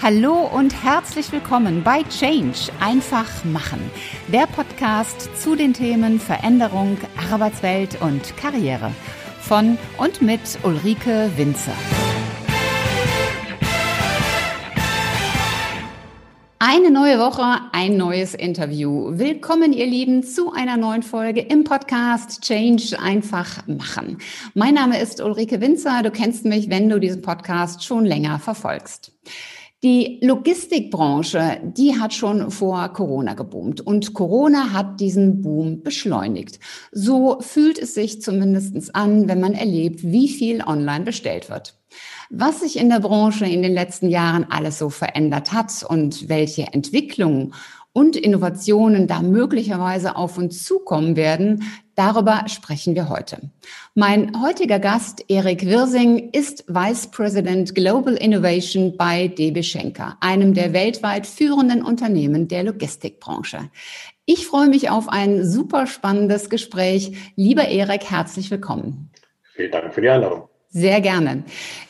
Hallo und herzlich willkommen bei Change einfach machen, der Podcast zu den Themen Veränderung, Arbeitswelt und Karriere von und mit Ulrike Winzer. Eine neue Woche, ein neues Interview. Willkommen, ihr Lieben, zu einer neuen Folge im Podcast Change einfach machen. Mein Name ist Ulrike Winzer. Du kennst mich, wenn du diesen Podcast schon länger verfolgst. Die Logistikbranche, die hat schon vor Corona geboomt und Corona hat diesen Boom beschleunigt. So fühlt es sich zumindest an, wenn man erlebt, wie viel online bestellt wird. Was sich in der Branche in den letzten Jahren alles so verändert hat und welche Entwicklungen und Innovationen da möglicherweise auf uns zukommen werden, darüber sprechen wir heute. Mein heutiger Gast, Erik Wirsing, ist Vice President Global Innovation bei DB Schenker, einem der weltweit führenden Unternehmen der Logistikbranche. Ich freue mich auf ein super spannendes Gespräch. Lieber Erik, herzlich willkommen. Vielen Dank für die Einladung. Sehr gerne.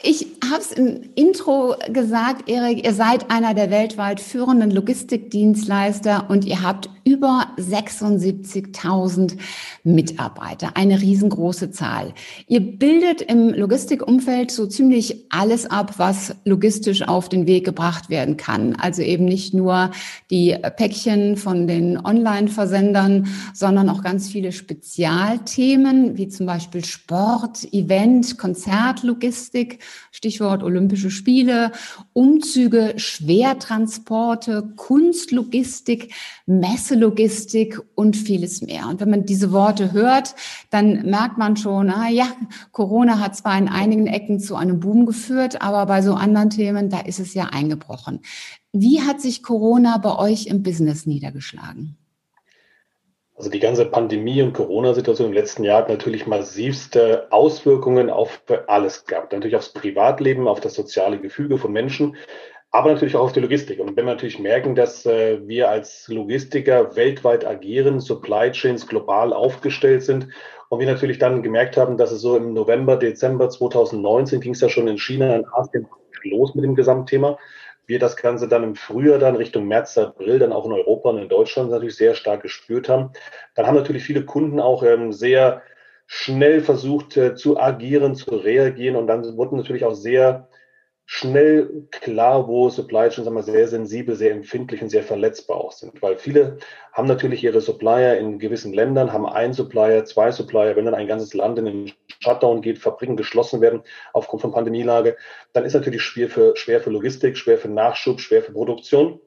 Ich habe es im Intro gesagt, Erik, ihr seid einer der weltweit führenden Logistikdienstleister und ihr habt über 76.000 Mitarbeiter, eine riesengroße Zahl. Ihr bildet im Logistikumfeld so ziemlich alles ab, was logistisch auf den Weg gebracht werden kann. Also eben nicht nur die Päckchen von den Online-Versendern, sondern auch ganz viele Spezialthemen, wie zum Beispiel Sport, Event, Konzert Konzertlogistik, Stichwort Olympische Spiele, Umzüge, Schwertransporte, Kunstlogistik, Messelogistik und vieles mehr. Und wenn man diese Worte hört, dann merkt man schon, ah ja, Corona hat zwar in einigen Ecken zu einem Boom geführt, aber bei so anderen Themen, da ist es ja eingebrochen. Wie hat sich Corona bei euch im Business niedergeschlagen? Also die ganze Pandemie und Corona-Situation im letzten Jahr hat natürlich massivste Auswirkungen auf alles gehabt. Natürlich aufs Privatleben, auf das soziale Gefüge von Menschen, aber natürlich auch auf die Logistik. Und wenn wir natürlich merken, dass äh, wir als Logistiker weltweit agieren, Supply Chains global aufgestellt sind und wir natürlich dann gemerkt haben, dass es so im November, Dezember 2019 ging es ja schon in China, in Asien los mit dem Gesamtthema wir das Ganze dann im Frühjahr, dann Richtung März, April, dann auch in Europa und in Deutschland natürlich sehr stark gespürt haben. Dann haben natürlich viele Kunden auch ähm, sehr schnell versucht äh, zu agieren, zu reagieren und dann wurden natürlich auch sehr schnell klar, wo Supply Chains wir, sehr sensibel, sehr empfindlich und sehr verletzbar auch sind. Weil viele haben natürlich ihre Supplier in gewissen Ländern, haben einen Supplier, zwei Supplier. Wenn dann ein ganzes Land in den Shutdown geht, Fabriken geschlossen werden aufgrund von Pandemielage, dann ist natürlich schwer für, schwer für Logistik, schwer für Nachschub, schwer für Produktion.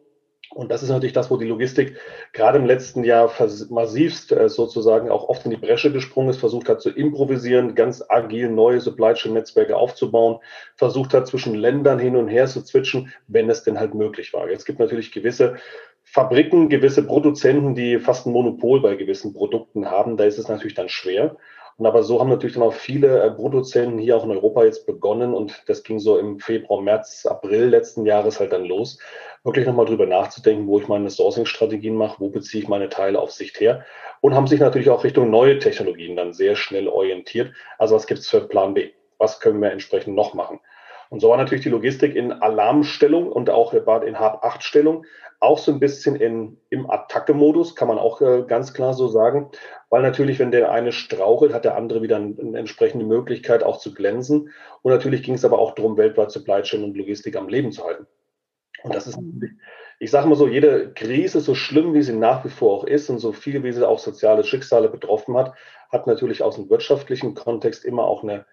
Und das ist natürlich das, wo die Logistik gerade im letzten Jahr massivst äh, sozusagen auch oft in die Bresche gesprungen ist, versucht hat zu improvisieren, ganz agil neue Supply Chain Netzwerke aufzubauen, versucht hat zwischen Ländern hin und her zu switchen, wenn es denn halt möglich war. Es gibt natürlich gewisse Fabriken, gewisse Produzenten, die fast ein Monopol bei gewissen Produkten haben. Da ist es natürlich dann schwer. Und aber so haben natürlich dann auch viele äh, Produzenten hier auch in Europa jetzt begonnen und das ging so im Februar, März, April letzten Jahres halt dann los, wirklich nochmal drüber nachzudenken, wo ich meine Sourcing-Strategien mache, wo beziehe ich meine Teile auf Sicht her und haben sich natürlich auch Richtung neue Technologien dann sehr schnell orientiert. Also was gibt es für Plan B? Was können wir entsprechend noch machen? Und so war natürlich die Logistik in Alarmstellung und auch in Hab-8-Stellung auch so ein bisschen in, im Attacke-Modus, kann man auch äh, ganz klar so sagen. Weil natürlich, wenn der eine strauchelt, hat der andere wieder eine, eine entsprechende Möglichkeit auch zu glänzen. Und natürlich ging es aber auch darum, weltweit Supply Chain und Logistik am Leben zu halten. Und das ist ich sage mal so, jede Krise, so schlimm wie sie nach wie vor auch ist und so viel wie sie auch soziale Schicksale betroffen hat, hat natürlich aus dem wirtschaftlichen Kontext immer auch eine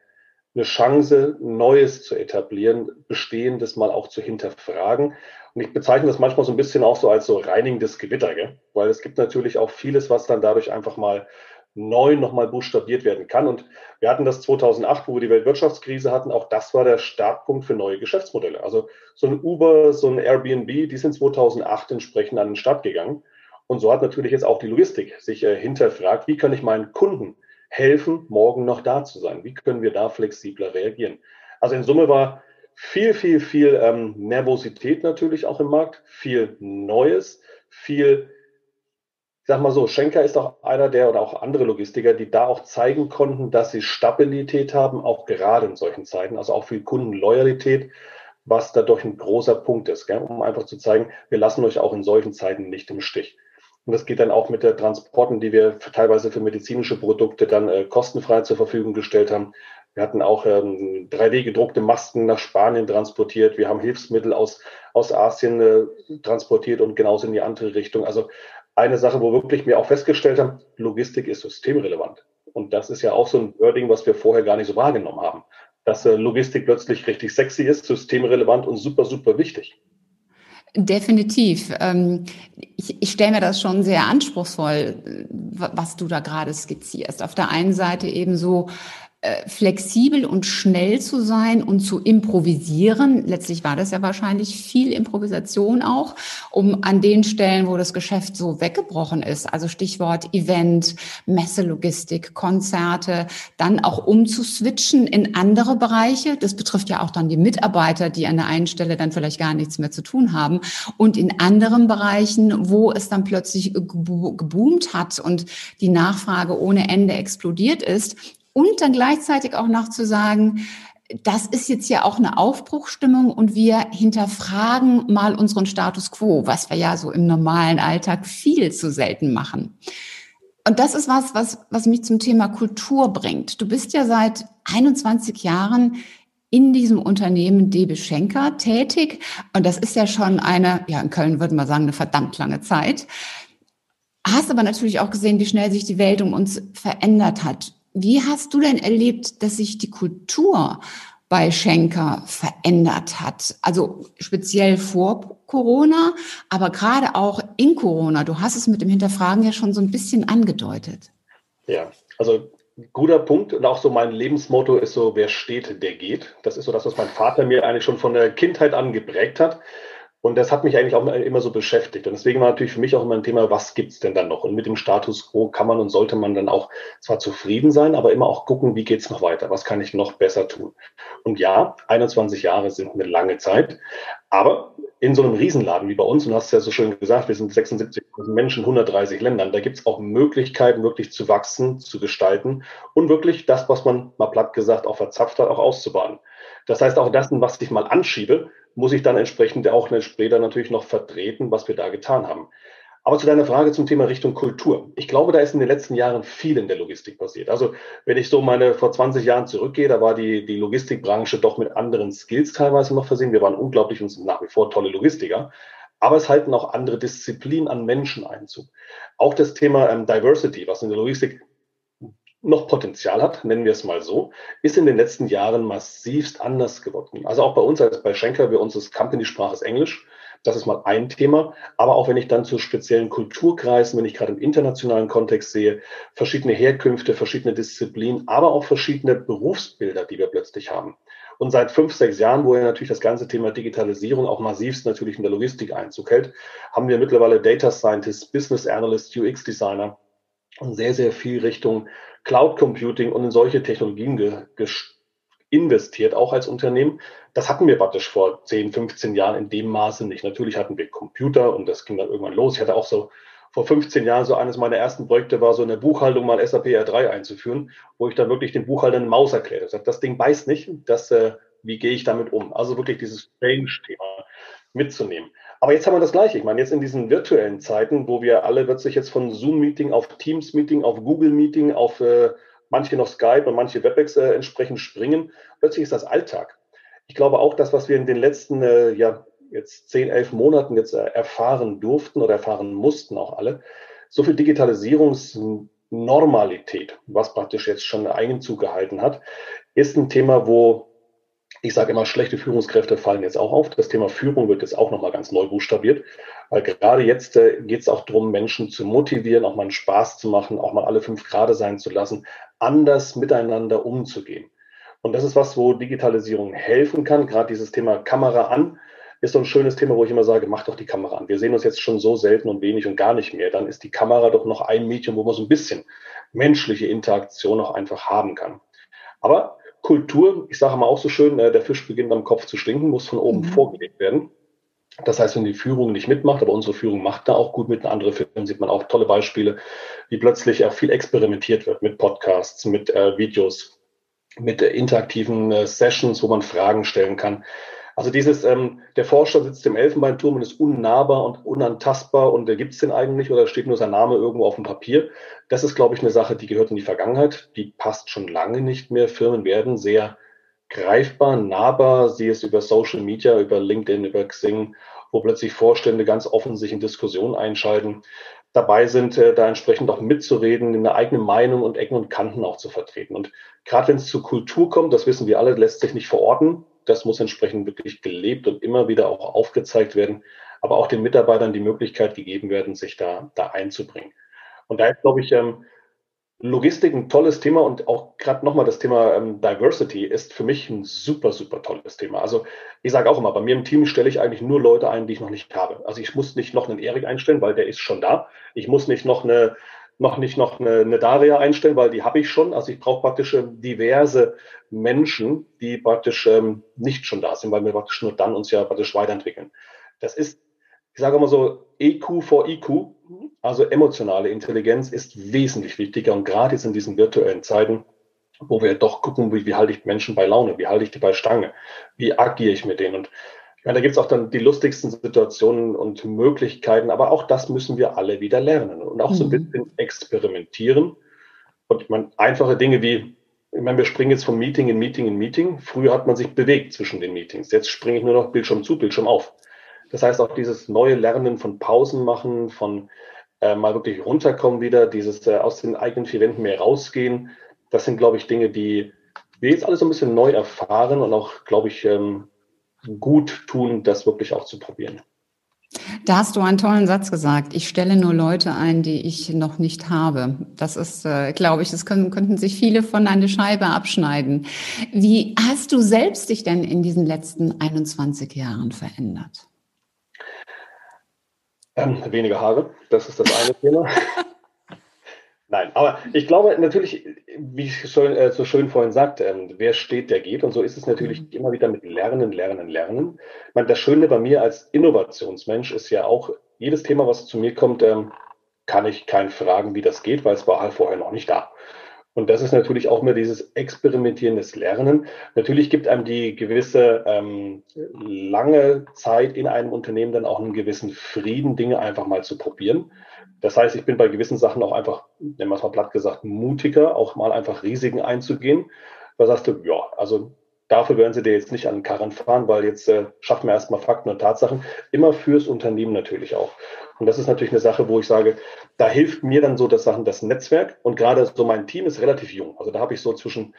eine Chance, Neues zu etablieren, Bestehendes mal auch zu hinterfragen. Und ich bezeichne das manchmal so ein bisschen auch so als so reinigendes Gewitter, gell? weil es gibt natürlich auch vieles, was dann dadurch einfach mal neu nochmal buchstabiert werden kann. Und wir hatten das 2008, wo wir die Weltwirtschaftskrise hatten. Auch das war der Startpunkt für neue Geschäftsmodelle. Also so ein Uber, so ein Airbnb, die sind 2008 entsprechend an den Start gegangen. Und so hat natürlich jetzt auch die Logistik sich äh, hinterfragt, wie kann ich meinen Kunden helfen, morgen noch da zu sein? Wie können wir da flexibler reagieren? Also in Summe war viel, viel, viel ähm, Nervosität natürlich auch im Markt, viel Neues, viel, ich sag mal so, Schenker ist auch einer der oder auch andere Logistiker, die da auch zeigen konnten, dass sie Stabilität haben, auch gerade in solchen Zeiten, also auch viel Kundenloyalität, was dadurch ein großer Punkt ist, gell? um einfach zu zeigen, wir lassen euch auch in solchen Zeiten nicht im Stich. Und das geht dann auch mit der Transporten, die wir teilweise für medizinische Produkte dann äh, kostenfrei zur Verfügung gestellt haben. Wir hatten auch ähm, 3D-gedruckte Masken nach Spanien transportiert. Wir haben Hilfsmittel aus, aus Asien äh, transportiert und genauso in die andere Richtung. Also eine Sache, wo wirklich wir auch festgestellt haben, Logistik ist systemrelevant. Und das ist ja auch so ein Wording, was wir vorher gar nicht so wahrgenommen haben. Dass äh, Logistik plötzlich richtig sexy ist, systemrelevant und super, super wichtig. Definitiv. Ähm, ich, ich stelle mir das schon sehr anspruchsvoll, was du da gerade skizzierst. Auf der einen Seite eben so äh, flexibel und schnell zu sein und zu improvisieren. Letztlich war das ja wahrscheinlich viel Improvisation auch, um an den Stellen, wo das Geschäft so weggebrochen ist, also Stichwort Event, Messelogistik, Konzerte, dann auch umzuswitchen in andere Bereiche. Das betrifft ja auch dann die Mitarbeiter, die an der einen Stelle dann vielleicht gar nichts mehr zu tun haben. Und in anderen Bereichen, wo es dann plötzlich geboomt hat und die Nachfrage ohne Ende explodiert ist, und dann gleichzeitig auch noch zu sagen, das ist jetzt ja auch eine Aufbruchstimmung und wir hinterfragen mal unseren Status quo, was wir ja so im normalen Alltag viel zu selten machen. Und das ist was, was, was mich zum Thema Kultur bringt. Du bist ja seit 21 Jahren in diesem Unternehmen DB Schenker tätig. Und das ist ja schon eine, ja, in Köln würde man sagen, eine verdammt lange Zeit. Hast aber natürlich auch gesehen, wie schnell sich die Welt um uns verändert hat. Wie hast du denn erlebt, dass sich die Kultur bei Schenker verändert hat? Also speziell vor Corona, aber gerade auch in Corona. Du hast es mit dem Hinterfragen ja schon so ein bisschen angedeutet. Ja, also guter Punkt und auch so mein Lebensmotto ist so, wer steht, der geht. Das ist so das, was mein Vater mir eigentlich schon von der Kindheit an geprägt hat. Und das hat mich eigentlich auch immer so beschäftigt. Und deswegen war natürlich für mich auch immer ein Thema, was gibt's denn dann noch? Und mit dem Status quo kann man und sollte man dann auch zwar zufrieden sein, aber immer auch gucken, wie geht's noch weiter? Was kann ich noch besser tun? Und ja, 21 Jahre sind eine lange Zeit. Aber in so einem Riesenladen wie bei uns, und du hast ja so schön gesagt, wir sind 76 Menschen, 130 Ländern, da gibt's auch Möglichkeiten, wirklich zu wachsen, zu gestalten und wirklich das, was man mal platt gesagt auch verzapft hat, auch auszubauen. Das heißt, auch das, was ich mal anschiebe, muss ich dann entsprechend auch später natürlich noch vertreten, was wir da getan haben. Aber zu deiner Frage zum Thema Richtung Kultur. Ich glaube, da ist in den letzten Jahren viel in der Logistik passiert. Also wenn ich so meine vor 20 Jahren zurückgehe, da war die, die Logistikbranche doch mit anderen Skills teilweise noch versehen. Wir waren unglaublich und sind nach wie vor tolle Logistiker. Aber es halten auch andere Disziplinen an Menschen Einzug. Auch das Thema ähm, Diversity, was in der Logistik noch Potenzial hat, nennen wir es mal so, ist in den letzten Jahren massivst anders geworden. Also auch bei uns als bei Schenker, bei uns ist Company-Sprache ist Englisch. Das ist mal ein Thema. Aber auch wenn ich dann zu speziellen Kulturkreisen, wenn ich gerade im internationalen Kontext sehe, verschiedene Herkünfte, verschiedene Disziplinen, aber auch verschiedene Berufsbilder, die wir plötzlich haben. Und seit fünf, sechs Jahren, wo ja natürlich das ganze Thema Digitalisierung auch massivst natürlich in der Logistik Einzug hält, haben wir mittlerweile Data Scientists, Business Analysts, UX Designer und sehr, sehr viel Richtung Cloud Computing und in solche Technologien investiert, auch als Unternehmen. Das hatten wir praktisch vor 10, 15 Jahren in dem Maße nicht. Natürlich hatten wir Computer und das ging dann irgendwann los. Ich hatte auch so vor 15 Jahren so eines meiner ersten Projekte war so eine Buchhaltung mal SAP R3 einzuführen, wo ich dann wirklich den Buchhalter eine Maus erklärt habe. Das Ding beißt nicht, das, äh, wie gehe ich damit um? Also wirklich dieses Change-Thema mitzunehmen. Aber jetzt haben wir das Gleiche. Ich meine, jetzt in diesen virtuellen Zeiten, wo wir alle plötzlich jetzt von Zoom-Meeting auf Teams-Meeting, auf Google-Meeting, auf äh, manche noch Skype und manche WebEx äh, entsprechend springen, plötzlich ist das Alltag. Ich glaube auch, das, was wir in den letzten, äh, ja, jetzt zehn, elf Monaten jetzt äh, erfahren durften oder erfahren mussten auch alle, so viel Digitalisierungsnormalität, was praktisch jetzt schon Einzug gehalten hat, ist ein Thema, wo ich sage immer, schlechte Führungskräfte fallen jetzt auch auf. Das Thema Führung wird jetzt auch nochmal ganz neu buchstabiert, weil gerade jetzt äh, geht es auch darum, Menschen zu motivieren, auch mal einen Spaß zu machen, auch mal alle fünf Grade sein zu lassen, anders miteinander umzugehen. Und das ist was, wo Digitalisierung helfen kann. Gerade dieses Thema Kamera an ist so ein schönes Thema, wo ich immer sage, mach doch die Kamera an. Wir sehen uns jetzt schon so selten und wenig und gar nicht mehr. Dann ist die Kamera doch noch ein Medium, wo man so ein bisschen menschliche Interaktion auch einfach haben kann. Aber Kultur, ich sage mal auch so schön, äh, der Fisch beginnt am Kopf zu stinken, muss von oben mhm. vorgelegt werden. Das heißt, wenn die Führung nicht mitmacht, aber unsere Führung macht da auch gut mit anderen Firmen, sieht man auch tolle Beispiele, wie plötzlich auch viel experimentiert wird mit Podcasts, mit äh, Videos, mit äh, interaktiven äh, Sessions, wo man Fragen stellen kann. Also dieses, ähm, der Forscher sitzt im Elfenbeinturm und ist unnahbar und unantastbar und gibt es den eigentlich oder steht nur sein Name irgendwo auf dem Papier. Das ist, glaube ich, eine Sache, die gehört in die Vergangenheit. Die passt schon lange nicht mehr. Firmen werden sehr greifbar, nahbar, sie es über Social Media, über LinkedIn, über Xing, wo plötzlich Vorstände ganz offen sich in Diskussionen einschalten, dabei sind, äh, da entsprechend auch mitzureden, eine eigene Meinung und Ecken und Kanten auch zu vertreten. Und gerade wenn es zur Kultur kommt, das wissen wir alle, lässt sich nicht verorten. Das muss entsprechend wirklich gelebt und immer wieder auch aufgezeigt werden, aber auch den Mitarbeitern die Möglichkeit gegeben werden, sich da, da einzubringen. Und da ist, glaube ich, ähm, Logistik ein tolles Thema und auch gerade nochmal das Thema ähm, Diversity ist für mich ein super, super tolles Thema. Also ich sage auch immer, bei mir im Team stelle ich eigentlich nur Leute ein, die ich noch nicht habe. Also ich muss nicht noch einen Erik einstellen, weil der ist schon da. Ich muss nicht noch eine noch nicht noch eine, eine Daria einstellen, weil die habe ich schon. Also ich brauche praktisch ähm, diverse Menschen, die praktisch ähm, nicht schon da sind, weil wir praktisch nur dann uns ja praktisch weiterentwickeln. Das ist, ich sage immer so, EQ vor IQ, also emotionale Intelligenz ist wesentlich wichtiger und gerade jetzt in diesen virtuellen Zeiten, wo wir doch gucken, wie, wie halte ich Menschen bei Laune, wie halte ich die bei Stange, wie agiere ich mit denen. Und meine, da gibt es auch dann die lustigsten Situationen und Möglichkeiten, aber auch das müssen wir alle wieder lernen und auch so ein mhm. bisschen experimentieren. Und ich meine, einfache Dinge wie, ich meine, wir springen jetzt vom Meeting in Meeting in Meeting. Früher hat man sich bewegt zwischen den Meetings. Jetzt springe ich nur noch Bildschirm zu, Bildschirm auf. Das heißt auch dieses neue Lernen von Pausen machen, von äh, mal wirklich runterkommen wieder, dieses äh, aus den eigenen vier Wänden mehr rausgehen. Das sind, glaube ich, Dinge, die wir jetzt alle so ein bisschen neu erfahren und auch, glaube ich, ähm, gut tun, das wirklich auch zu probieren. Da hast du einen tollen Satz gesagt. Ich stelle nur Leute ein, die ich noch nicht habe. Das ist, äh, glaube ich, das können, könnten sich viele von einer Scheibe abschneiden. Wie hast du selbst dich denn in diesen letzten 21 Jahren verändert? Ähm, weniger Haare, das ist das eine Thema. Nein, aber ich glaube natürlich, wie ich so, äh, so schön vorhin sagte, ähm, wer steht, der geht. Und so ist es natürlich mhm. immer wieder mit Lernen, Lernen, Lernen. Ich meine, das Schöne bei mir als Innovationsmensch ist ja auch, jedes Thema, was zu mir kommt, ähm, kann ich keinen fragen, wie das geht, weil es war halt vorher noch nicht da. Und das ist natürlich auch mehr dieses experimentierendes Lernen. Natürlich gibt einem die gewisse ähm, lange Zeit in einem Unternehmen dann auch einen gewissen Frieden, Dinge einfach mal zu probieren. Das heißt, ich bin bei gewissen Sachen auch einfach, nennen wir es mal platt gesagt, mutiger, auch mal einfach Risiken einzugehen. Da sagst du, ja, also dafür werden sie dir jetzt nicht an den Karren fahren, weil jetzt äh, schaffen wir erstmal Fakten und Tatsachen. Immer fürs Unternehmen natürlich auch. Und das ist natürlich eine Sache, wo ich sage, da hilft mir dann so das Sachen, das Netzwerk. Und gerade so mein Team ist relativ jung. Also da habe ich so zwischen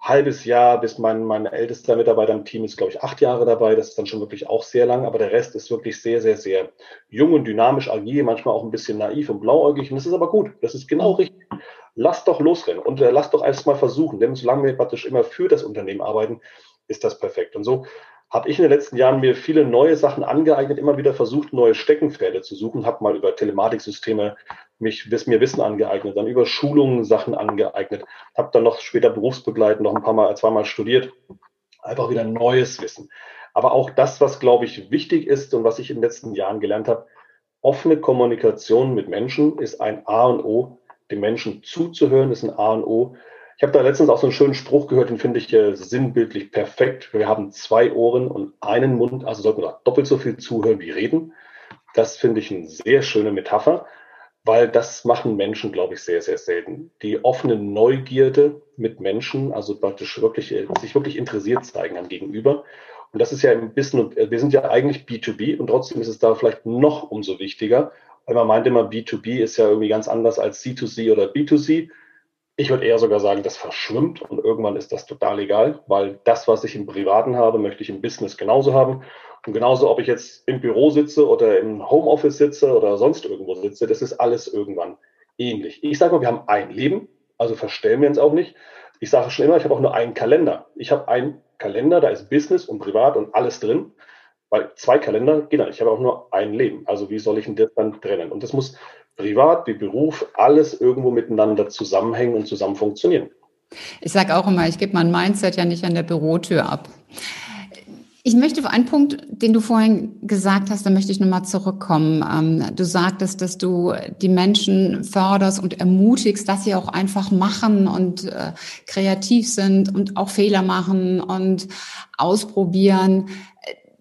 halbes Jahr bis mein, mein ältester Mitarbeiter im Team ist, glaube ich, acht Jahre dabei. Das ist dann schon wirklich auch sehr lang, aber der Rest ist wirklich sehr, sehr, sehr jung und dynamisch, agil, manchmal auch ein bisschen naiv und blauäugig. Und das ist aber gut. Das ist genau richtig. Lass doch losrennen und äh, lass doch erst mal versuchen. Denn solange wir praktisch immer für das Unternehmen arbeiten, ist das perfekt. Und so habe ich in den letzten Jahren mir viele neue Sachen angeeignet, immer wieder versucht, neue Steckenpferde zu suchen, habe mal über Telematiksysteme mich, mir Wissen angeeignet, dann über Schulungen Sachen angeeignet, habe dann noch später berufsbegleitend noch ein paar Mal, zweimal studiert, einfach wieder neues Wissen. Aber auch das, was, glaube ich, wichtig ist und was ich in den letzten Jahren gelernt habe, offene Kommunikation mit Menschen ist ein A und O. Den Menschen zuzuhören ist ein A und O. Ich habe da letztens auch so einen schönen Spruch gehört, den finde ich äh, sinnbildlich perfekt. Wir haben zwei Ohren und einen Mund, also sollten wir doppelt so viel zuhören wie reden. Das finde ich eine sehr schöne Metapher, weil das machen Menschen, glaube ich, sehr, sehr selten. Die offene Neugierde mit Menschen, also praktisch wirklich, äh, sich wirklich interessiert zeigen am Gegenüber. Und das ist ja ein bisschen, äh, wir sind ja eigentlich B2B und trotzdem ist es da vielleicht noch umso wichtiger, weil man meint immer, B2B ist ja irgendwie ganz anders als C2C oder B2C. Ich würde eher sogar sagen, das verschwimmt und irgendwann ist das total egal, weil das, was ich im Privaten habe, möchte ich im Business genauso haben. Und genauso, ob ich jetzt im Büro sitze oder im Homeoffice sitze oder sonst irgendwo sitze, das ist alles irgendwann ähnlich. Ich sage mal, wir haben ein Leben, also verstellen wir uns auch nicht. Ich sage schon immer, ich habe auch nur einen Kalender. Ich habe einen Kalender, da ist Business und Privat und alles drin. Weil zwei Kalender nicht. Ich habe auch nur ein Leben. Also wie soll ich denn das dann trennen? Und das muss privat wie Beruf alles irgendwo miteinander zusammenhängen und zusammen funktionieren. Ich sage auch immer, ich gebe mein Mindset ja nicht an der Bürotür ab. Ich möchte auf einen Punkt, den du vorhin gesagt hast, da möchte ich nochmal zurückkommen. Ähm, du sagtest, dass du die Menschen förderst und ermutigst, dass sie auch einfach machen und äh, kreativ sind und auch Fehler machen und ausprobieren.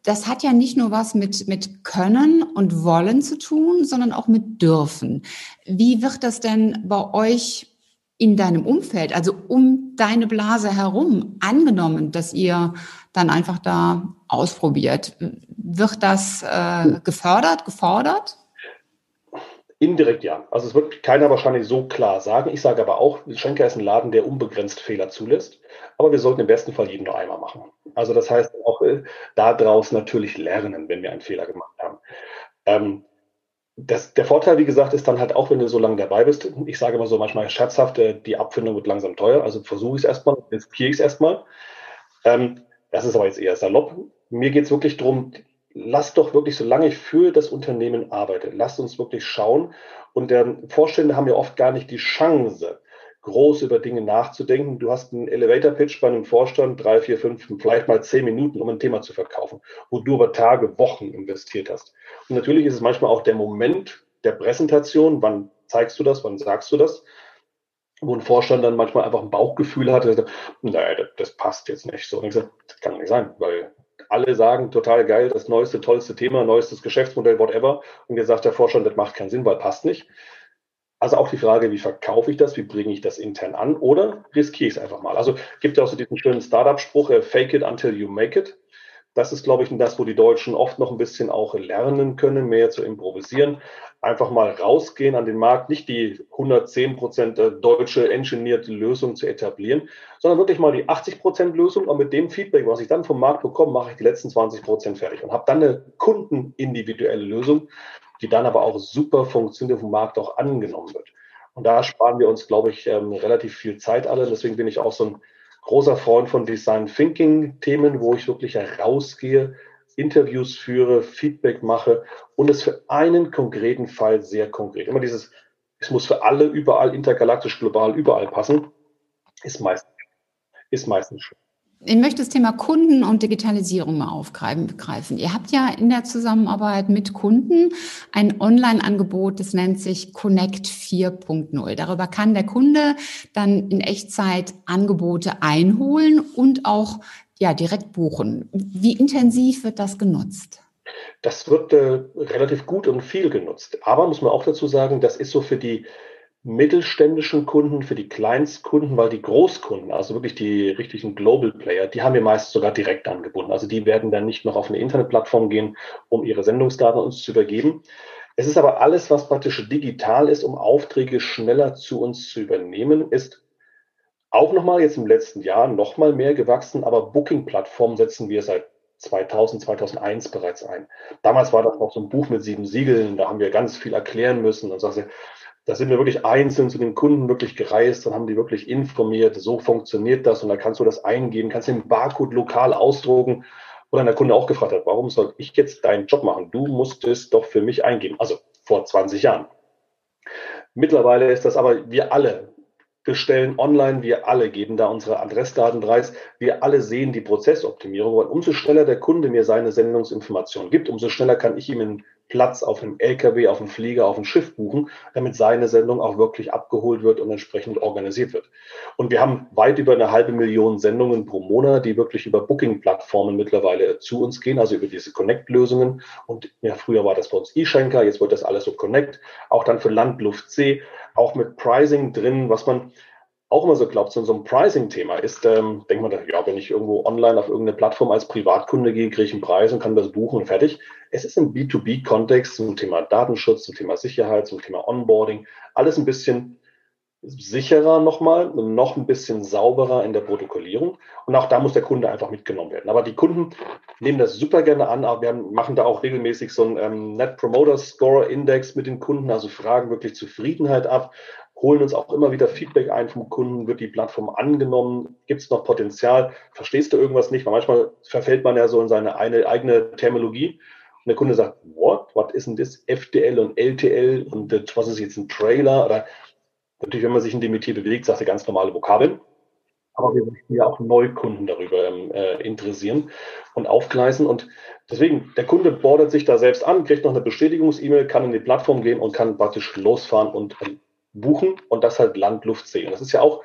Das hat ja nicht nur was mit, mit Können und Wollen zu tun, sondern auch mit Dürfen. Wie wird das denn bei euch in deinem Umfeld, also um deine Blase herum, angenommen, dass ihr dann einfach da ausprobiert? Wird das äh, gefördert, gefordert? Indirekt ja. Also es wird keiner wahrscheinlich so klar sagen. Ich sage aber auch, Schenker ist ein Laden, der unbegrenzt Fehler zulässt. Aber wir sollten im besten Fall jeden nur einmal machen. Also das heißt auch äh, daraus natürlich lernen, wenn wir einen Fehler gemacht haben. Ähm, das, der Vorteil, wie gesagt, ist dann halt auch, wenn du so lange dabei bist. Ich sage immer so manchmal scherzhaft, äh, die Abfindung wird langsam teuer. Also versuche ich es erstmal, riskiere ich es erstmal. Ähm, das ist aber jetzt eher salopp. Mir geht es wirklich darum, lass doch wirklich, solange ich für das Unternehmen arbeite, lasst uns wirklich schauen. Und der Vorstände haben ja oft gar nicht die Chance, groß über Dinge nachzudenken. Du hast einen Elevator-Pitch bei einem Vorstand, drei, vier, fünf, vielleicht mal zehn Minuten, um ein Thema zu verkaufen, wo du aber Tage, Wochen investiert hast. Und natürlich ist es manchmal auch der Moment der Präsentation, wann zeigst du das, wann sagst du das, wo ein Vorstand dann manchmal einfach ein Bauchgefühl hatte, naja, das, das passt jetzt nicht so. Und ich gesagt, das kann nicht sein, weil alle sagen, total geil, das neueste, tollste Thema, neuestes Geschäftsmodell, whatever. Und jetzt sagt der Vorstand, das macht keinen Sinn, weil passt nicht. Also auch die Frage, wie verkaufe ich das, wie bringe ich das intern an oder riskiere ich es einfach mal. Also gibt ja auch so diesen schönen Startup-Spruch, äh, fake it until you make it. Das ist, glaube ich, das, wo die Deutschen oft noch ein bisschen auch lernen können, mehr zu improvisieren. Einfach mal rausgehen an den Markt, nicht die 110 Prozent äh, deutsche engineerte Lösung zu etablieren, sondern wirklich mal die 80 Prozent Lösung und mit dem Feedback, was ich dann vom Markt bekomme, mache ich die letzten 20 Prozent fertig und habe dann eine kundenindividuelle Lösung, die dann aber auch super funktioniert, vom Markt auch angenommen wird. Und da sparen wir uns, glaube ich, ähm, relativ viel Zeit alle. Deswegen bin ich auch so ein großer Freund von Design Thinking Themen, wo ich wirklich herausgehe, Interviews führe, Feedback mache und es für einen konkreten Fall sehr konkret. Immer dieses, es muss für alle überall intergalaktisch, global, überall passen, ist meistens, ist meistens schön. Ich möchte das Thema Kunden und Digitalisierung mal aufgreifen. Ihr habt ja in der Zusammenarbeit mit Kunden ein Online-Angebot, das nennt sich Connect 4.0. Darüber kann der Kunde dann in Echtzeit Angebote einholen und auch ja, direkt buchen. Wie intensiv wird das genutzt? Das wird äh, relativ gut und viel genutzt. Aber muss man auch dazu sagen, das ist so für die mittelständischen Kunden, für die Kleinstkunden, weil die Großkunden, also wirklich die richtigen Global Player, die haben wir meist sogar direkt angebunden. Also die werden dann nicht noch auf eine Internetplattform gehen, um ihre Sendungsdaten uns zu übergeben. Es ist aber alles, was praktisch digital ist, um Aufträge schneller zu uns zu übernehmen, ist auch nochmal jetzt im letzten Jahr nochmal mehr gewachsen, aber Booking-Plattformen setzen wir seit 2000, 2001 bereits ein. Damals war das noch so ein Buch mit sieben Siegeln, da haben wir ganz viel erklären müssen und sagte, da sind wir wirklich einzeln zu den Kunden wirklich gereist und haben die wirklich informiert, so funktioniert das und da kannst du das eingeben, kannst den Barcode lokal ausdrucken. Dann der Kunde auch gefragt hat, warum soll ich jetzt deinen Job machen? Du musst es doch für mich eingeben. Also vor 20 Jahren. Mittlerweile ist das aber wir alle bestellen online, wir alle geben da unsere Adressdaten preis, wir alle sehen die Prozessoptimierung. Und umso schneller der Kunde mir seine Sendungsinformation gibt, umso schneller kann ich ihm in Platz auf einem LKW, auf einem Flieger, auf einem Schiff buchen, damit seine Sendung auch wirklich abgeholt wird und entsprechend organisiert wird. Und wir haben weit über eine halbe Million Sendungen pro Monat, die wirklich über Booking-Plattformen mittlerweile zu uns gehen, also über diese Connect-Lösungen. Und ja, früher war das bei uns E-Schenker, jetzt wird das alles so Connect, auch dann für Land, Luft, See, auch mit Pricing drin, was man auch immer so glaubt, so, ein Pricing-Thema ist, ähm, denkt man, ja, wenn ich irgendwo online auf irgendeine Plattform als Privatkunde gehe, kriege ich einen Preis und kann das buchen und fertig. Es ist im B2B-Kontext zum Thema Datenschutz, zum Thema Sicherheit, zum Thema Onboarding, alles ein bisschen sicherer nochmal, noch ein bisschen sauberer in der Protokollierung. Und auch da muss der Kunde einfach mitgenommen werden. Aber die Kunden nehmen das super gerne an, aber wir machen da auch regelmäßig so einen ähm, Net Promoter Score Index mit den Kunden, also fragen wirklich Zufriedenheit ab holen uns auch immer wieder Feedback ein vom Kunden, wird die Plattform angenommen, gibt es noch Potenzial, verstehst du irgendwas nicht, weil manchmal verfällt man ja so in seine eine, eigene Terminologie. Und der Kunde sagt, what, what is denn das, FDL und LTL und das, was ist jetzt ein Trailer? Oder natürlich, wenn man sich in dem Metier bewegt, sagt er ganz normale Vokabeln, aber wir möchten ja auch Neukunden darüber ähm, äh, interessieren und aufgleisen. Und deswegen, der Kunde bordert sich da selbst an, kriegt noch eine Bestätigungs-E-Mail, kann in die Plattform gehen und kann praktisch losfahren und ähm, buchen und das halt Land, Luft, See. Und das ist ja auch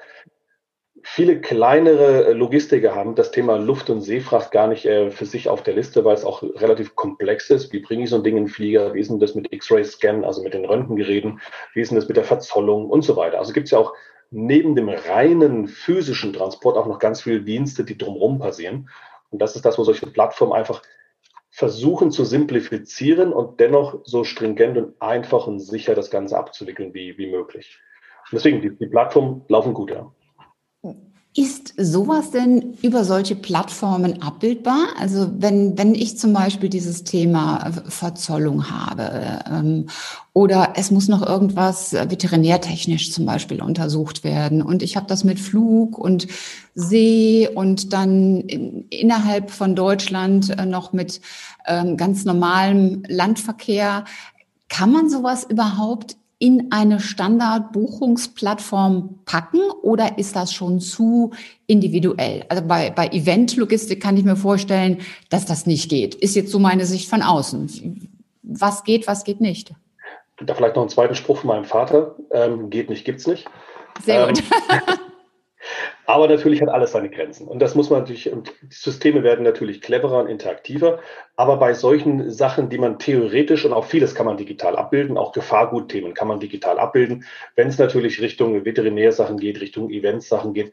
viele kleinere Logistiker haben das Thema Luft- und Seefracht gar nicht äh, für sich auf der Liste, weil es auch relativ komplex ist. Wie bringe ich so ein Ding in den Flieger? Wie ist denn das mit X-Ray-Scan, also mit den Röntgengeräten? Wie ist denn das mit der Verzollung und so weiter? Also gibt es ja auch neben dem reinen physischen Transport auch noch ganz viele Dienste, die drumherum passieren. Und das ist das, wo solche Plattformen einfach versuchen zu simplifizieren und dennoch so stringent und einfach und sicher das Ganze abzuwickeln wie, wie möglich. Deswegen, die, die Plattformen laufen gut, ja. Ist sowas denn über solche Plattformen abbildbar? Also wenn, wenn ich zum Beispiel dieses Thema Verzollung habe ähm, oder es muss noch irgendwas veterinärtechnisch zum Beispiel untersucht werden und ich habe das mit Flug und See und dann in, innerhalb von Deutschland äh, noch mit ähm, ganz normalem Landverkehr, kann man sowas überhaupt in eine Standardbuchungsplattform packen oder ist das schon zu individuell? Also bei, bei Eventlogistik kann ich mir vorstellen, dass das nicht geht. Ist jetzt so meine Sicht von außen. Was geht, was geht nicht? Da vielleicht noch einen zweiten Spruch von meinem Vater. Ähm, geht nicht, gibt's nicht. Sehr gut. Aber natürlich hat alles seine Grenzen. Und das muss man natürlich, die Systeme werden natürlich cleverer und interaktiver. Aber bei solchen Sachen, die man theoretisch und auch vieles kann man digital abbilden, auch Gefahrgutthemen kann man digital abbilden. Wenn es natürlich Richtung Veterinärsachen geht, Richtung Eventsachen geht,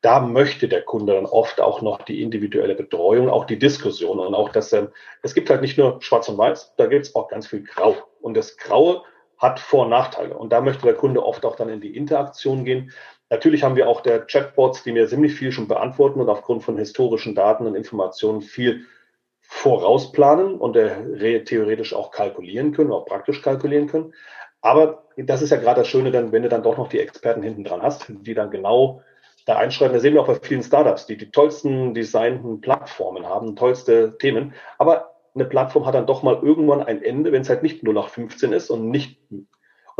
da möchte der Kunde dann oft auch noch die individuelle Betreuung, auch die Diskussion und auch das, ähm, es gibt halt nicht nur schwarz und weiß, da gibt es auch ganz viel Grau. Und das Graue hat Vor- und Nachteile. Und da möchte der Kunde oft auch dann in die Interaktion gehen. Natürlich haben wir auch der Chatbots, die mir ziemlich viel schon beantworten und aufgrund von historischen Daten und Informationen viel vorausplanen und äh, theoretisch auch kalkulieren können, auch praktisch kalkulieren können. Aber das ist ja gerade das Schöne, dann, wenn du dann doch noch die Experten hinten dran hast, die dann genau da einschreiben. Da sehen wir auch bei vielen Startups, die die tollsten designten Plattformen haben, tollste Themen. Aber eine Plattform hat dann doch mal irgendwann ein Ende, wenn es halt nicht nur nach 15 ist und nicht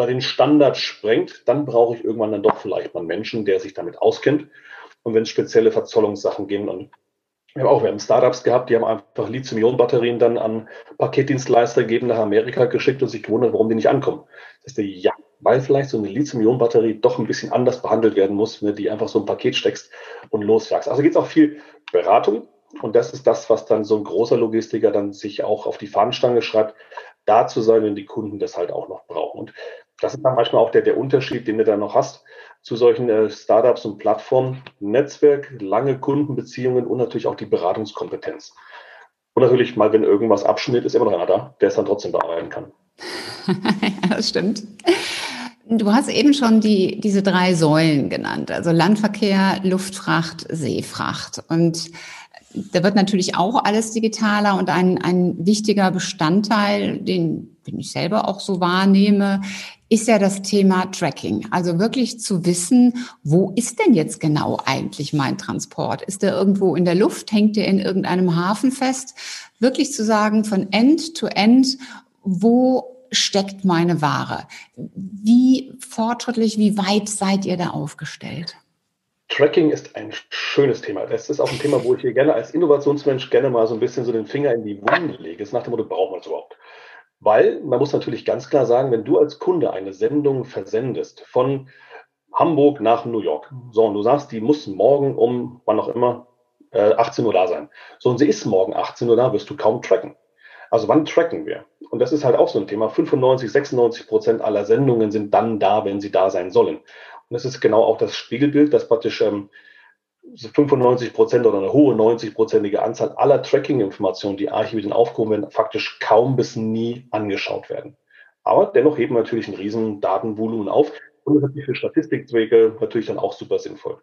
oder den Standard sprengt, dann brauche ich irgendwann dann doch vielleicht mal einen Menschen, der sich damit auskennt. Und wenn es spezielle Verzollungssachen gehen und wir haben auch, wir haben Startups gehabt, die haben einfach Lithium-Ionen-Batterien dann an Paketdienstleister gegeben nach Amerika geschickt und sich gewundert, warum die nicht ankommen. Das ist ja, weil vielleicht so eine Lithium-Ionen-Batterie doch ein bisschen anders behandelt werden muss, wenn du die einfach so ein Paket steckst und losjagst. Also geht es auch viel Beratung. Und das ist das, was dann so ein großer Logistiker dann sich auch auf die Fahnenstange schreibt, da zu sein, wenn die Kunden das halt auch noch brauchen. Und das ist dann manchmal auch der, der Unterschied, den du da noch hast zu solchen äh, Startups und Plattformen. Netzwerk, lange Kundenbeziehungen und natürlich auch die Beratungskompetenz. Und natürlich mal, wenn irgendwas abschmiert, ist immer noch einer da, der es dann trotzdem bearbeiten kann. ja, das stimmt. Du hast eben schon die, diese drei Säulen genannt, also Landverkehr, Luftfracht, Seefracht. Und da wird natürlich auch alles digitaler und ein, ein wichtiger Bestandteil, den, den ich selber auch so wahrnehme, ist ja das Thema Tracking. Also wirklich zu wissen, wo ist denn jetzt genau eigentlich mein Transport? Ist der irgendwo in der Luft? Hängt der in irgendeinem Hafen fest? Wirklich zu sagen, von End to End, wo steckt meine Ware? Wie fortschrittlich, wie weit seid ihr da aufgestellt? Tracking ist ein schönes Thema. Das ist auch ein Thema, wo ich hier gerne als Innovationsmensch gerne mal so ein bisschen so den Finger in die Wunde lege. Ist nach dem Motto, braucht man das überhaupt? Weil man muss natürlich ganz klar sagen, wenn du als Kunde eine Sendung versendest von Hamburg nach New York, so und du sagst, die muss morgen um wann auch immer 18 äh, Uhr da sein. So und sie ist morgen 18 Uhr da, wirst du kaum tracken. Also wann tracken wir? Und das ist halt auch so ein Thema. 95, 96 Prozent aller Sendungen sind dann da, wenn sie da sein sollen. Und das ist genau auch das Spiegelbild, dass praktisch ähm, 95 Prozent oder eine hohe 90-prozentige Anzahl aller Tracking-Informationen, die Archivien aufgehoben werden, faktisch kaum bis nie angeschaut werden. Aber dennoch heben natürlich einen riesen Datenvolumen auf und natürlich für Statistikwege natürlich dann auch super sinnvoll.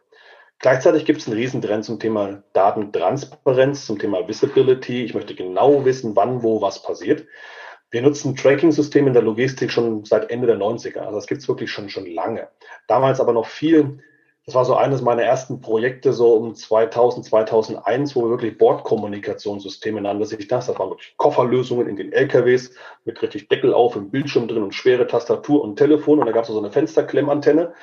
Gleichzeitig gibt es einen riesen Trend zum Thema Datentransparenz, zum Thema Visibility. Ich möchte genau wissen, wann, wo, was passiert. Wir nutzen Tracking-Systeme in der Logistik schon seit Ende der 90er. Also das gibt es wirklich schon, schon lange. Damals aber noch viel, das war so eines meiner ersten Projekte so um 2000, 2001, wo wir wirklich Bordkommunikationssysteme nannten sich das. Das waren wirklich Kofferlösungen in den LKWs mit richtig Deckel auf, im Bildschirm drin und schwere Tastatur und Telefon. Und da gab es so eine Fensterklemmantenne,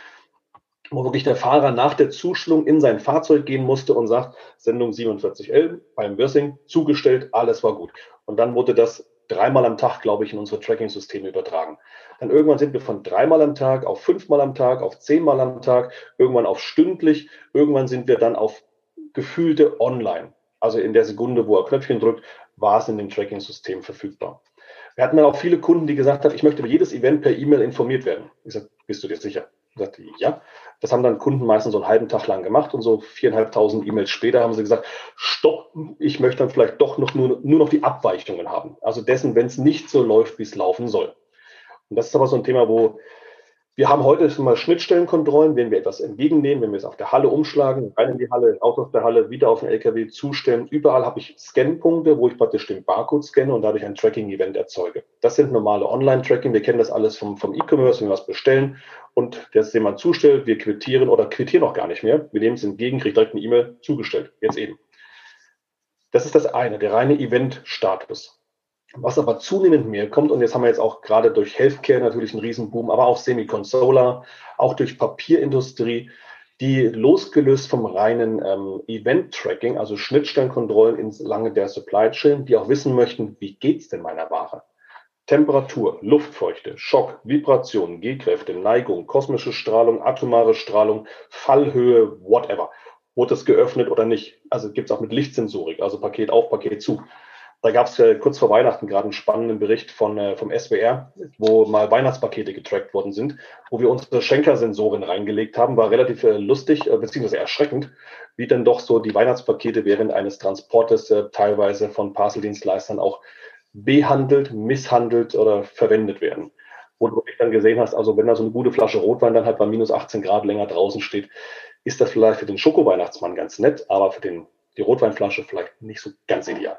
wo wirklich der Fahrer nach der Zuschlung in sein Fahrzeug gehen musste und sagt, Sendung 47L beim Wirsing zugestellt, alles war gut. Und dann wurde das dreimal am Tag, glaube ich, in unsere Tracking-Systeme übertragen. Dann irgendwann sind wir von dreimal am Tag auf fünfmal am Tag, auf zehnmal am Tag, irgendwann auf stündlich, irgendwann sind wir dann auf gefühlte Online. Also in der Sekunde, wo er Knöpfchen drückt, war es in dem Tracking-System verfügbar. Wir hatten dann auch viele Kunden, die gesagt haben, ich möchte über jedes Event per E-Mail informiert werden. Ich sagte, bist du dir sicher? Ich sagte, ja. Das haben dann Kunden meistens so einen halben Tag lang gemacht und so viereinhalbtausend E-Mails später haben sie gesagt, stopp, ich möchte dann vielleicht doch noch nur, nur noch die Abweichungen haben. Also dessen, wenn es nicht so läuft, wie es laufen soll. Und das ist aber so ein Thema, wo wir haben heute schon mal Schnittstellenkontrollen, wenn wir etwas entgegennehmen, wenn wir es auf der Halle umschlagen, rein in die Halle, aus aus der Halle, wieder auf den LKW zustellen. Überall habe ich Scanpunkte, wo ich praktisch den Barcode scanne und dadurch ein Tracking-Event erzeuge. Das sind normale Online-Tracking. Wir kennen das alles vom, vom E-Commerce, wenn wir was bestellen und das jemand zustellt, wir quittieren oder quittieren auch gar nicht mehr. Wir nehmen es entgegen, kriegt direkt eine E-Mail zugestellt. Jetzt eben. Das ist das eine, der reine Event-Status. Was aber zunehmend mehr kommt, und jetzt haben wir jetzt auch gerade durch Healthcare natürlich einen Riesenboom, aber auch Semiconsolar, auch durch Papierindustrie, die losgelöst vom reinen ähm, Event-Tracking, also Schnittstellenkontrollen ins Lange der Supply Chain, die auch wissen möchten, wie geht's denn meiner Ware? Temperatur, Luftfeuchte, Schock, Vibration, G-Kräfte, Neigung, kosmische Strahlung, atomare Strahlung, Fallhöhe, whatever. Wurde es geöffnet oder nicht? Also gibt's auch mit Lichtsensorik, also Paket auf, Paket zu. Da gab es äh, kurz vor Weihnachten gerade einen spannenden Bericht von, äh, vom SWR, wo mal Weihnachtspakete getrackt worden sind, wo wir unsere Schenkersensoren reingelegt haben. War relativ äh, lustig, äh, beziehungsweise erschreckend, wie denn doch so die Weihnachtspakete während eines Transportes äh, teilweise von Parceldienstleistern auch behandelt, misshandelt oder verwendet werden. Wo du dann gesehen hast, also wenn da so eine gute Flasche Rotwein dann halt bei minus 18 Grad länger draußen steht, ist das vielleicht für den Schoko-Weihnachtsmann ganz nett, aber für den, die Rotweinflasche vielleicht nicht so ganz ideal.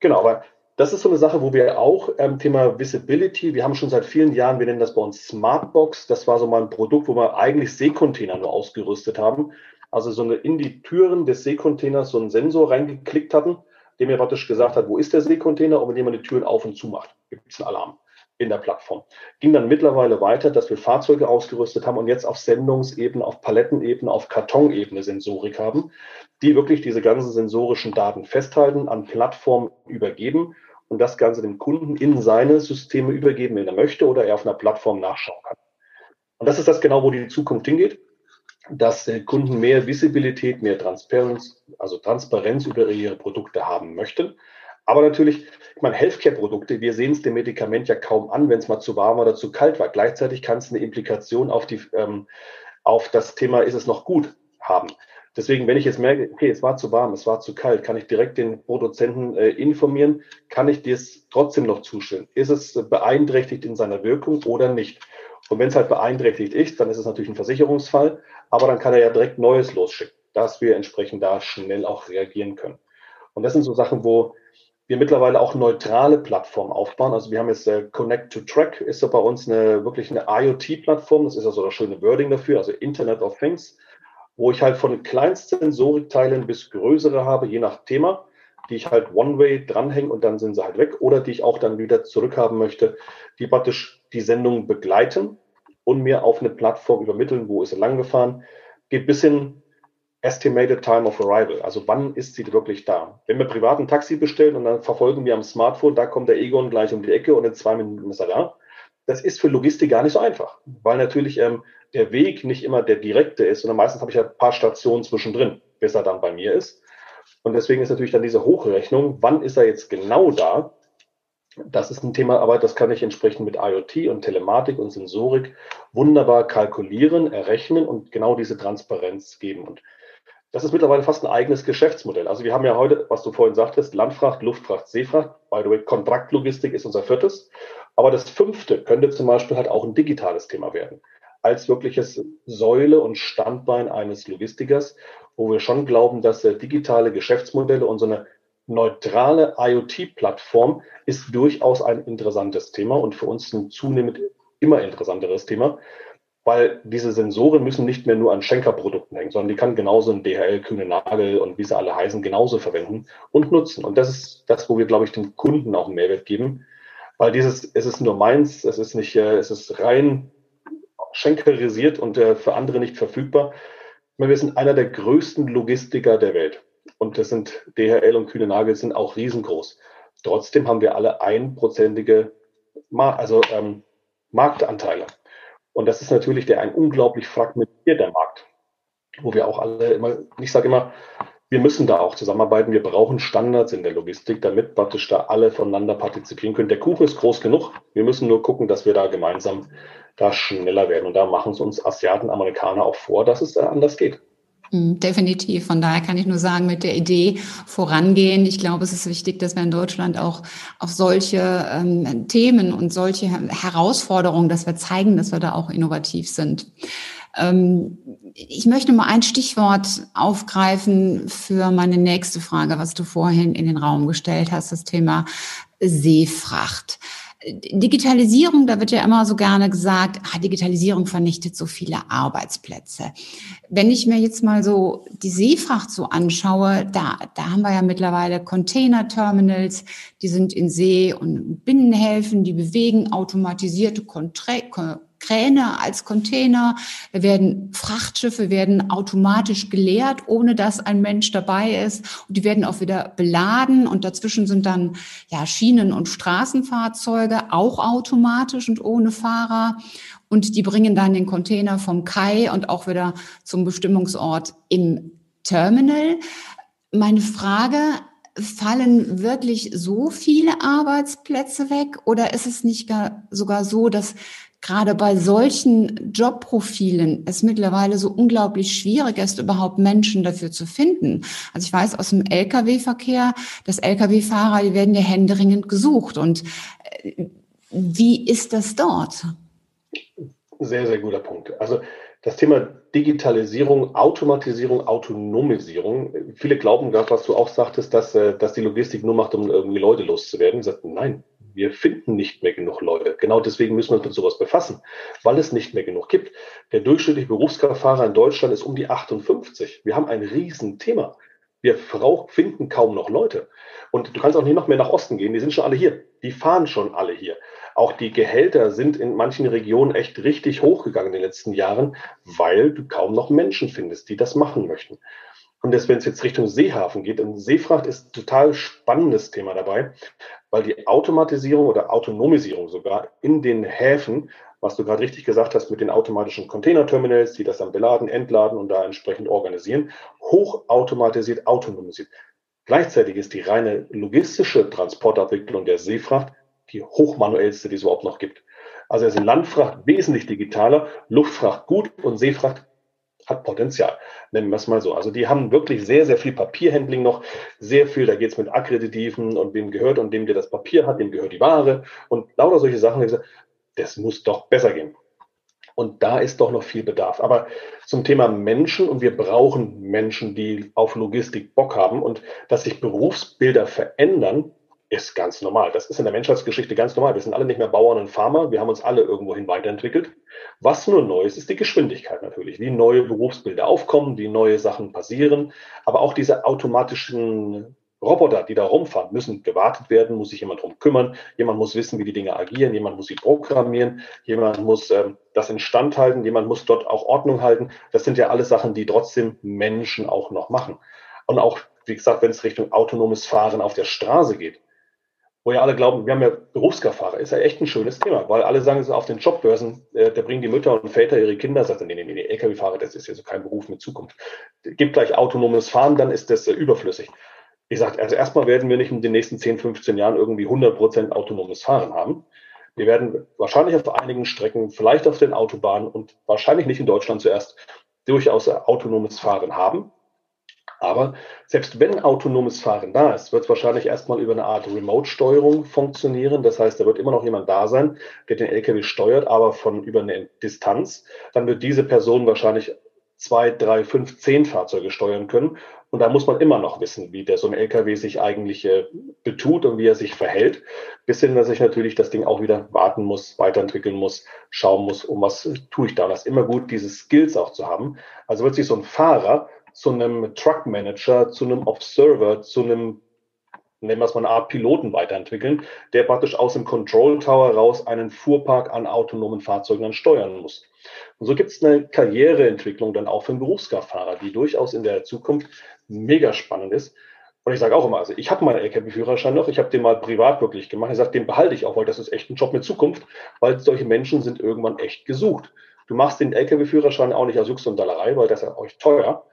Genau, aber das ist so eine Sache, wo wir auch ähm, Thema Visibility, wir haben schon seit vielen Jahren, wir nennen das bei uns Smartbox, das war so mal ein Produkt, wo wir eigentlich Seekontainer nur ausgerüstet haben. Also so eine in die Türen des Seekontainers so einen Sensor reingeklickt hatten, dem mir praktisch gesagt hat, wo ist der Seekontainer und dem man die Türen auf und zu macht, gibt es einen Alarm in der Plattform. Ging dann mittlerweile weiter, dass wir Fahrzeuge ausgerüstet haben und jetzt auf Sendungsebene, auf Palettenebene, auf Kartonebene Sensorik haben, die wirklich diese ganzen sensorischen Daten festhalten, an Plattformen übergeben und das Ganze dem Kunden in seine Systeme übergeben, wenn er möchte oder er auf einer Plattform nachschauen kann. Und das ist das genau, wo die Zukunft hingeht, dass Kunden mehr Visibilität, mehr Transparenz, also Transparenz über ihre Produkte haben möchten aber natürlich, ich meine, Healthcare-Produkte, wir sehen es dem Medikament ja kaum an, wenn es mal zu warm oder zu kalt war. Gleichzeitig kann es eine Implikation auf, die, ähm, auf das Thema, ist es noch gut, haben. Deswegen, wenn ich jetzt merke, okay, es war zu warm, es war zu kalt, kann ich direkt den Produzenten äh, informieren, kann ich das trotzdem noch zustellen? Ist es beeinträchtigt in seiner Wirkung oder nicht? Und wenn es halt beeinträchtigt ist, dann ist es natürlich ein Versicherungsfall, aber dann kann er ja direkt Neues losschicken, dass wir entsprechend da schnell auch reagieren können. Und das sind so Sachen, wo wir mittlerweile auch neutrale Plattformen aufbauen. Also wir haben jetzt äh, Connect to Track ist so bei uns eine wirklich eine IoT-Plattform. Das ist also das schöne Wording dafür, also Internet of Things, wo ich halt von kleinsten Sensorikteilen bis größere habe, je nach Thema, die ich halt One-Way dranhänge und dann sind sie halt weg oder die ich auch dann wieder zurückhaben möchte, die praktisch die Sendung begleiten und mir auf eine Plattform übermitteln, wo ist sie lang gefahren, geht bis hin Estimated Time of Arrival, also wann ist sie wirklich da? Wenn wir privat ein Taxi bestellen und dann verfolgen wir am Smartphone, da kommt der Egon gleich um die Ecke und in zwei Minuten ist er da. Das ist für Logistik gar nicht so einfach, weil natürlich ähm, der Weg nicht immer der direkte ist, sondern meistens habe ich ja ein paar Stationen zwischendrin, bis er dann bei mir ist. Und deswegen ist natürlich dann diese Hochrechnung, wann ist er jetzt genau da? Das ist ein Thema, aber das kann ich entsprechend mit IoT und Telematik und Sensorik wunderbar kalkulieren, errechnen und genau diese Transparenz geben. Und das ist mittlerweile fast ein eigenes Geschäftsmodell. Also wir haben ja heute, was du vorhin sagtest, Landfracht, Luftfracht, Seefracht. By the way, Kontraktlogistik ist unser viertes. Aber das fünfte könnte zum Beispiel halt auch ein digitales Thema werden. Als wirkliches Säule und Standbein eines Logistikers, wo wir schon glauben, dass digitale Geschäftsmodelle und so eine neutrale IoT-Plattform ist durchaus ein interessantes Thema und für uns ein zunehmend immer interessanteres Thema, weil diese Sensoren müssen nicht mehr nur an Schenkerprodukten hängen, sondern die kann genauso ein DHL, Kühne Nagel und wie sie alle heißen, genauso verwenden und nutzen. Und das ist das, wo wir, glaube ich, dem Kunden auch einen Mehrwert geben, weil dieses, es ist nur meins, es ist nicht, äh, es ist rein schenkerisiert und äh, für andere nicht verfügbar. Wir sind einer der größten Logistiker der Welt. Und das sind DHL und Kühne Nagel sind auch riesengroß. Trotzdem haben wir alle einprozentige also, ähm, Marktanteile. Und das ist natürlich der ein unglaublich fragmentierter Markt, wo wir auch alle immer, ich sage immer, wir müssen da auch zusammenarbeiten. Wir brauchen Standards in der Logistik, damit praktisch da alle voneinander partizipieren können. Der Kuchen ist groß genug. Wir müssen nur gucken, dass wir da gemeinsam da schneller werden. Und da machen es uns Asiaten, Amerikaner auch vor, dass es anders geht. Hm, definitiv. Von daher kann ich nur sagen, mit der Idee vorangehen. Ich glaube, es ist wichtig, dass wir in Deutschland auch auf solche ähm, Themen und solche Herausforderungen, dass wir zeigen, dass wir da auch innovativ sind. Ähm, ich möchte mal ein Stichwort aufgreifen für meine nächste Frage, was du vorhin in den Raum gestellt hast, das Thema Seefracht. Digitalisierung, da wird ja immer so gerne gesagt, ah, Digitalisierung vernichtet so viele Arbeitsplätze. Wenn ich mir jetzt mal so die Seefracht so anschaue, da, da haben wir ja mittlerweile Container-Terminals, die sind in See- und Binnenhäfen, die bewegen automatisierte Kontre Kräne als Container, werden Frachtschiffe werden automatisch geleert, ohne dass ein Mensch dabei ist. Und die werden auch wieder beladen. Und dazwischen sind dann ja Schienen- und Straßenfahrzeuge auch automatisch und ohne Fahrer. Und die bringen dann den Container vom Kai und auch wieder zum Bestimmungsort im Terminal. Meine Frage, fallen wirklich so viele Arbeitsplätze weg oder ist es nicht gar, sogar so, dass gerade bei solchen Jobprofilen es mittlerweile so unglaublich schwierig ist, überhaupt Menschen dafür zu finden. Also ich weiß aus dem Lkw-Verkehr, dass Lkw-Fahrer, die werden ja händeringend gesucht. Und äh, wie ist das dort? Sehr, sehr guter Punkt. Also das Thema Digitalisierung, Automatisierung, Autonomisierung. Viele glauben gerade, was du auch sagtest, dass, äh, dass die Logistik nur macht, um irgendwie Leute loszuwerden. Sie sagten, nein, wir finden nicht mehr genug Leute. Genau deswegen müssen wir uns mit sowas befassen, weil es nicht mehr genug gibt. Der durchschnittliche Berufskraftfahrer in Deutschland ist um die 58. Wir haben ein Riesenthema. Wir finden kaum noch Leute. Und du kannst auch nicht noch mehr nach Osten gehen. Die sind schon alle hier. Die fahren schon alle hier. Auch die Gehälter sind in manchen Regionen echt richtig hochgegangen in den letzten Jahren, weil du kaum noch Menschen findest, die das machen möchten. Und das, wenn es jetzt Richtung Seehafen geht, und Seefracht ist ein total spannendes Thema dabei, weil die Automatisierung oder Autonomisierung sogar in den Häfen, was du gerade richtig gesagt hast, mit den automatischen Containerterminals, die das dann beladen, entladen und da entsprechend organisieren, hochautomatisiert, autonomisiert. Gleichzeitig ist die reine logistische Transportabwicklung der Seefracht die hochmanuellste, die es überhaupt noch gibt. Also ist Landfracht wesentlich digitaler, Luftfracht gut und Seefracht hat Potenzial, nennen wir es mal so. Also die haben wirklich sehr, sehr viel Papierhandling noch, sehr viel, da geht es mit Akkreditiven und wem gehört und dem, der das Papier hat, dem gehört die Ware und lauter solche Sachen. Das muss doch besser gehen. Und da ist doch noch viel Bedarf. Aber zum Thema Menschen und wir brauchen Menschen, die auf Logistik Bock haben und dass sich Berufsbilder verändern, ist ganz normal. Das ist in der Menschheitsgeschichte ganz normal. Wir sind alle nicht mehr Bauern und Farmer. Wir haben uns alle irgendwohin weiterentwickelt. Was nur neu ist, ist die Geschwindigkeit natürlich. Wie neue Berufsbilder aufkommen, wie neue Sachen passieren. Aber auch diese automatischen Roboter, die da rumfahren, müssen gewartet werden, muss sich jemand drum kümmern. Jemand muss wissen, wie die Dinge agieren. Jemand muss sie programmieren. Jemand muss ähm, das instand halten. Jemand muss dort auch Ordnung halten. Das sind ja alles Sachen, die trotzdem Menschen auch noch machen. Und auch, wie gesagt, wenn es Richtung autonomes Fahren auf der Straße geht, wo ja alle glauben, wir haben ja Berufskraftfahrer, ist ja echt ein schönes Thema, weil alle sagen, so auf den Jobbörsen, äh, da bringen die Mütter und Väter ihre Kinder, sagen, nee, nee, nee, Lkw-Fahrer, das ist ja so kein Beruf mit Zukunft. Gibt gleich autonomes Fahren, dann ist das äh, überflüssig. Ich sage, also erstmal werden wir nicht in den nächsten 10, 15 Jahren irgendwie 100 Prozent autonomes Fahren haben. Wir werden wahrscheinlich auf einigen Strecken, vielleicht auf den Autobahnen und wahrscheinlich nicht in Deutschland zuerst, durchaus autonomes Fahren haben. Aber selbst wenn autonomes Fahren da ist, wird es wahrscheinlich erstmal über eine Art Remote-Steuerung funktionieren. Das heißt, da wird immer noch jemand da sein, der den LKW steuert, aber von über eine Distanz. Dann wird diese Person wahrscheinlich zwei, drei, fünf, zehn Fahrzeuge steuern können. Und da muss man immer noch wissen, wie der so ein LKW sich eigentlich äh, betut und wie er sich verhält. Bis hin, dass ich natürlich das Ding auch wieder warten muss, weiterentwickeln muss, schauen muss, um was tue ich da. Und das ist immer gut, diese Skills auch zu haben. Also wird sich so ein Fahrer zu einem Truck Manager, zu einem Observer, zu einem, nennen wir es mal eine Art Piloten weiterentwickeln, der praktisch aus dem Control Tower raus einen Fuhrpark an autonomen Fahrzeugen dann steuern muss. Und so gibt es eine Karriereentwicklung dann auch für einen Berufskraftfahrer, die durchaus in der Zukunft mega spannend ist. Und ich sage auch immer, also ich habe meinen LKW-Führerschein noch, ich habe den mal privat wirklich gemacht. Ich sage, den behalte ich auch, weil das ist echt ein Job mit Zukunft, weil solche Menschen sind irgendwann echt gesucht. Du machst den LKW-Führerschein auch nicht aus Jux und Dallerei, weil das ist euch teuer.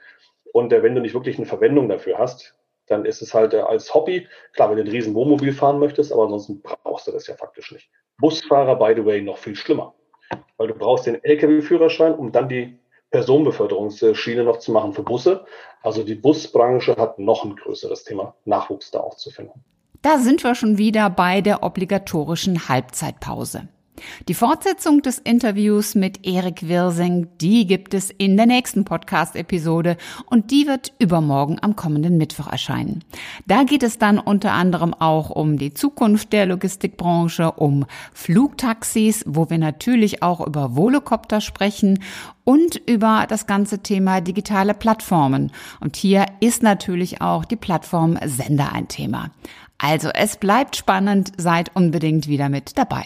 Und äh, wenn du nicht wirklich eine Verwendung dafür hast, dann ist es halt äh, als Hobby, klar, wenn du ein riesen Wohnmobil fahren möchtest, aber ansonsten brauchst du das ja faktisch nicht. Busfahrer, by the way, noch viel schlimmer. Weil du brauchst den LKW-Führerschein, um dann die Personenbeförderungsschiene noch zu machen für Busse. Also die Busbranche hat noch ein größeres Thema, Nachwuchs da auch zu finden. Da sind wir schon wieder bei der obligatorischen Halbzeitpause. Die Fortsetzung des Interviews mit Erik Wirsing, die gibt es in der nächsten Podcast-Episode und die wird übermorgen am kommenden Mittwoch erscheinen. Da geht es dann unter anderem auch um die Zukunft der Logistikbranche, um Flugtaxis, wo wir natürlich auch über Volocopter sprechen und über das ganze Thema digitale Plattformen. Und hier ist natürlich auch die Plattform Sender ein Thema. Also es bleibt spannend, seid unbedingt wieder mit dabei.